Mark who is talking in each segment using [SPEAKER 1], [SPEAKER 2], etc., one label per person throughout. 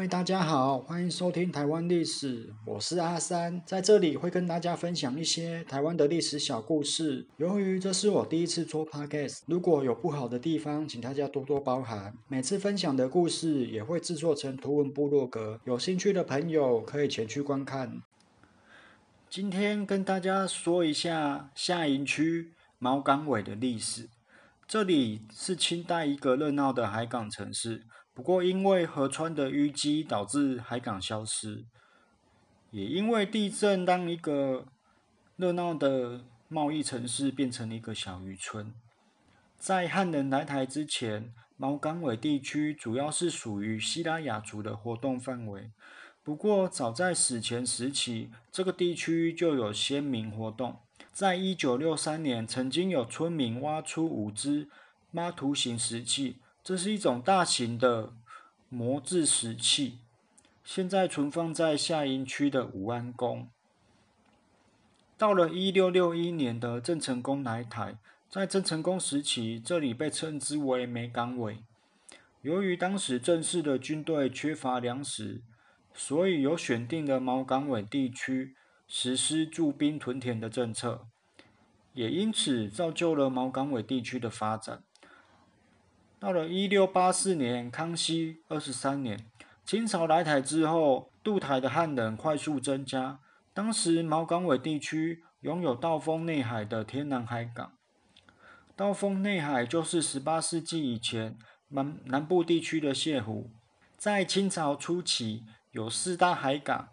[SPEAKER 1] 位大家好，欢迎收听台湾历史，我是阿三，在这里会跟大家分享一些台湾的历史小故事。由于这是我第一次做 podcast，如果有不好的地方，请大家多多包涵。每次分享的故事也会制作成图文部落格，有兴趣的朋友可以前去观看。今天跟大家说一下下营区毛港尾的历史。这里是清代一个热闹的海港城市。不过，因为河川的淤积，导致海港消失；也因为地震，让一个热闹的贸易城市变成了一个小渔村。在汉人来台之前，毛港尾地区主要是属于西拉雅族的活动范围。不过，早在史前时期，这个地区就有先民活动。在一九六三年，曾经有村民挖出五只妈图形石器。这是一种大型的磨制石器，现在存放在下营区的武安宫。到了一六六一年的郑成功来台，在郑成功时期，这里被称之为梅岗尾。由于当时正式的军队缺乏粮食，所以有选定的毛岗尾地区实施驻兵屯田的政策，也因此造就了毛岗尾地区的发展。到了一六八四年，康熙二十三年，清朝来台之后，渡台的汉人快速增加。当时毛港尾地区拥有道丰内海的天南海港。道丰内海就是十八世纪以前南南部地区的泻湖。在清朝初期，有四大海港：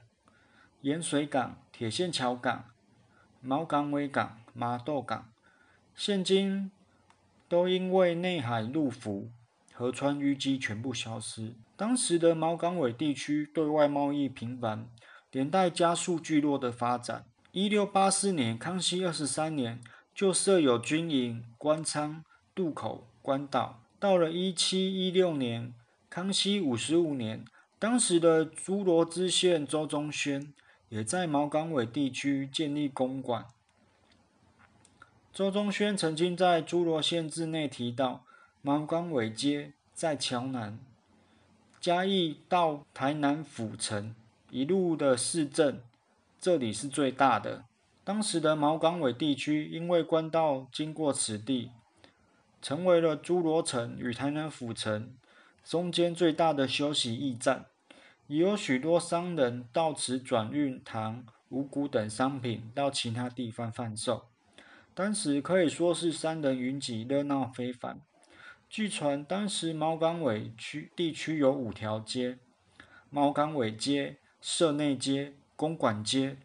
[SPEAKER 1] 盐水港、铁线桥港、毛港尾港、麻豆港。现今。都因为内海陆浮，河川淤积全部消失。当时的毛港尾地区对外贸易频繁，连带加速聚落的发展。一六八四年，康熙二十三年就设有军营、官仓、渡口、官道。到了一七一六年，康熙五十五年，当时的诸罗知县周宗宣也在毛港尾地区建立公馆。周宗宣曾经在诸罗县志内提到，毛港尾街在桥南，嘉义到台南府城一路的市镇，这里是最大的。当时的毛港尾地区因为官道经过此地，成为了诸罗城与台南府城中间最大的休息驿站，也有许多商人到此转运糖、五谷等商品到其他地方贩售。当时可以说是山人云集，热闹非凡。据传，当时毛港尾区地区有五条街：毛港尾街、社内街、公馆街、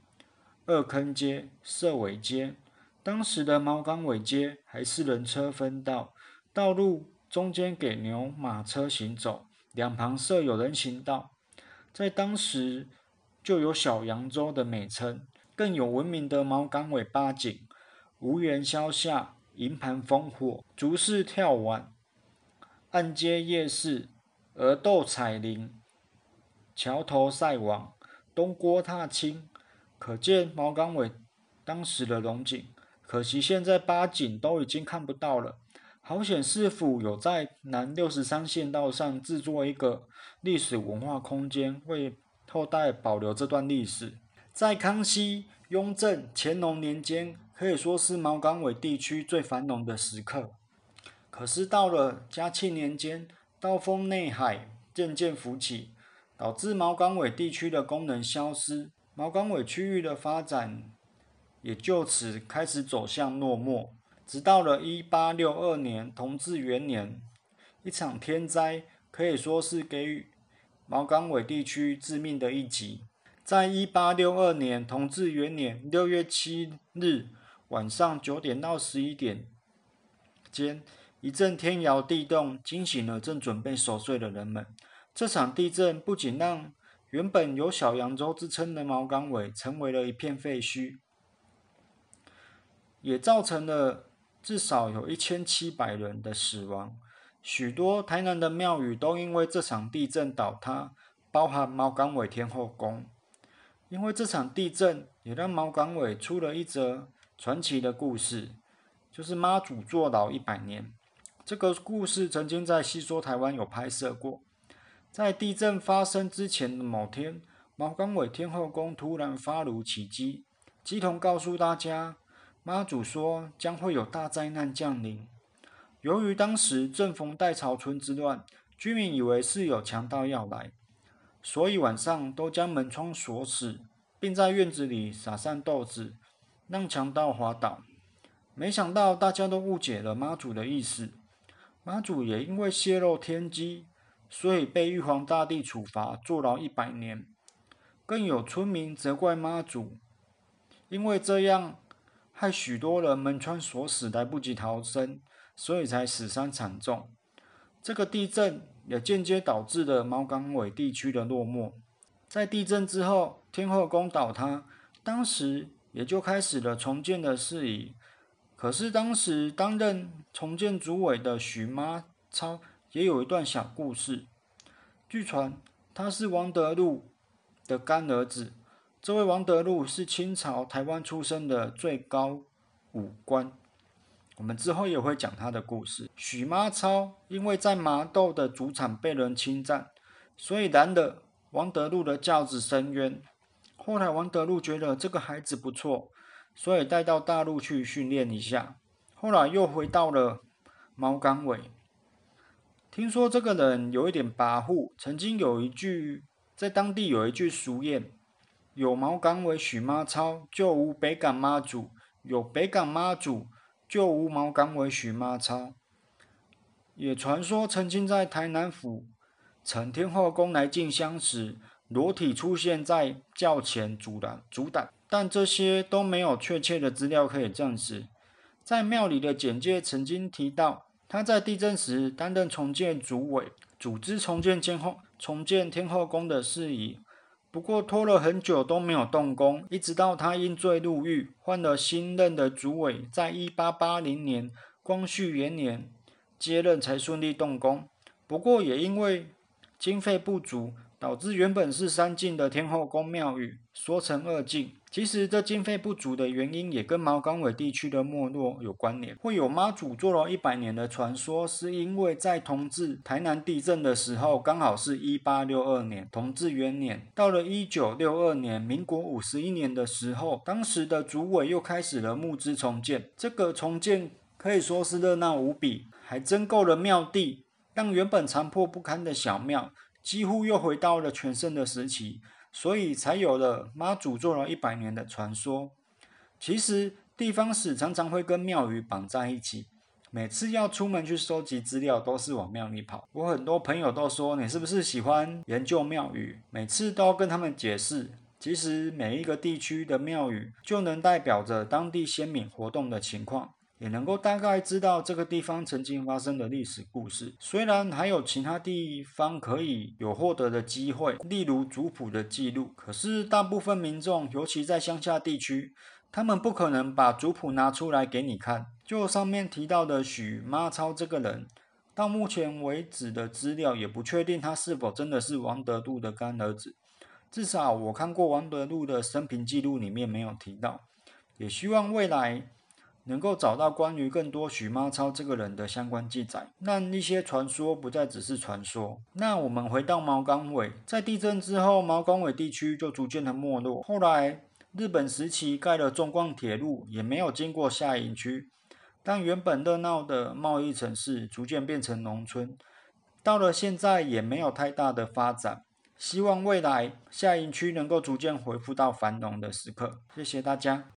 [SPEAKER 1] 二坑街、社尾街。当时的毛港尾街还是人车分道，道路中间给牛马车行走，两旁设有人行道。在当时就有小扬州的美称，更有闻名的毛港尾八景。无缘消夏，银盘烽火，竹市跳碗，暗街夜市，鹅斗彩铃，桥头赛网，东郭踏青，可见毛港尾当时的龙井。可惜现在八景都已经看不到了。好险市府有在南六十三县道上制作一个历史文化空间，为后代保留这段历史。在康熙、雍正、乾隆年间。可以说是毛港尾地区最繁荣的时刻。可是到了嘉庆年间，刀锋内海渐渐浮起，导致毛港尾地区的功能消失，毛港尾区域的发展也就此开始走向落寞。直到了一八六二年同治元年，一场天灾可以说是给予毛港尾地区致命的一击。在一八六二年同治元年六月七日。晚上九点到十一点间，一阵天摇地动，惊醒了正准备守睡的人们。这场地震不仅让原本有小扬州之称的毛港尾成为了一片废墟，也造成了至少有一千七百人的死亡。许多台南的庙宇都因为这场地震倒塌，包含毛港尾天后宫。因为这场地震，也让毛港尾出了一则。传奇的故事就是妈祖坐牢一百年。这个故事曾经在《戏说台湾》有拍摄过。在地震发生之前的某天，毛冈尾天后宫突然发炉起机，鸡童告诉大家，妈祖说将会有大灾难降临。由于当时正逢代潮村之乱，居民以为是有强盗要来，所以晚上都将门窗锁死，并在院子里撒上豆子，让强盗滑倒。没想到大家都误解了妈祖的意思，妈祖也因为泄露天机，所以被玉皇大帝处罚坐牢一百年。更有村民责怪妈祖，因为这样害许多人门窗锁死，来不及逃生。所以才死伤惨重。这个地震也间接导致了毛港尾地区的落寞。在地震之后，天后宫倒塌，当时也就开始了重建的事宜。可是当时担任重建主委的许妈超也有一段小故事。据传他是王德禄的干儿子。这位王德禄是清朝台湾出生的最高武官。我们之后也会讲他的故事。许妈超因为在麻豆的主场被人侵占，所以拦了王德禄的轿子申冤。后来王德禄觉得这个孩子不错，所以带到大陆去训练一下。后来又回到了毛港尾。听说这个人有一点跋扈，曾经有一句在当地有一句俗谚：有毛港尾许妈超，就无北港妈祖；有北港妈祖。就无毛港尾许妈超，也传说曾经在台南府承天后宫来进香时，裸体出现在教前阻挡阻挡，但这些都没有确切的资料可以证实。在庙里的简介曾经提到，他在地震时担任重建主委，组织重建天后重建天后宫的事宜。不过拖了很久都没有动工，一直到他因罪入狱，换了新任的主委，在一八八零年光绪元年接任才顺利动工。不过也因为经费不足。导致原本是三进的天后宫庙宇缩成二进。其实这经费不足的原因也跟毛港尾地区的没落有关联。会有妈祖坐牢一百年的传说，是因为在同治台南地震的时候，刚好是一八六二年同治元年。到了一九六二年民国五十一年的时候，当时的主委又开始了募资重建。这个重建可以说是热闹无比，还增购了庙地，让原本残破不堪的小庙。几乎又回到了全盛的时期，所以才有了妈祖做了一百年的传说。其实地方史常常会跟庙宇绑在一起，每次要出门去收集资料，都是往庙里跑。我很多朋友都说，你是不是喜欢研究庙宇？每次都要跟他们解释，其实每一个地区的庙宇就能代表着当地先民活动的情况。也能够大概知道这个地方曾经发生的历史故事。虽然还有其他地方可以有获得的机会，例如族谱的记录，可是大部分民众，尤其在乡下地区，他们不可能把族谱拿出来给你看。就上面提到的许妈超这个人，到目前为止的资料也不确定他是否真的是王德禄的干儿子。至少我看过王德禄的生平记录里面没有提到。也希望未来。能够找到关于更多许妈超这个人的相关记载，让一些传说不再只是传说。那我们回到毛港尾，在地震之后，毛港尾地区就逐渐的没落。后来日本时期盖了中光铁路，也没有经过下营区，但原本热闹的贸易城市逐渐变成农村。到了现在也没有太大的发展。希望未来下营区能够逐渐恢复到繁荣的时刻。谢谢大家。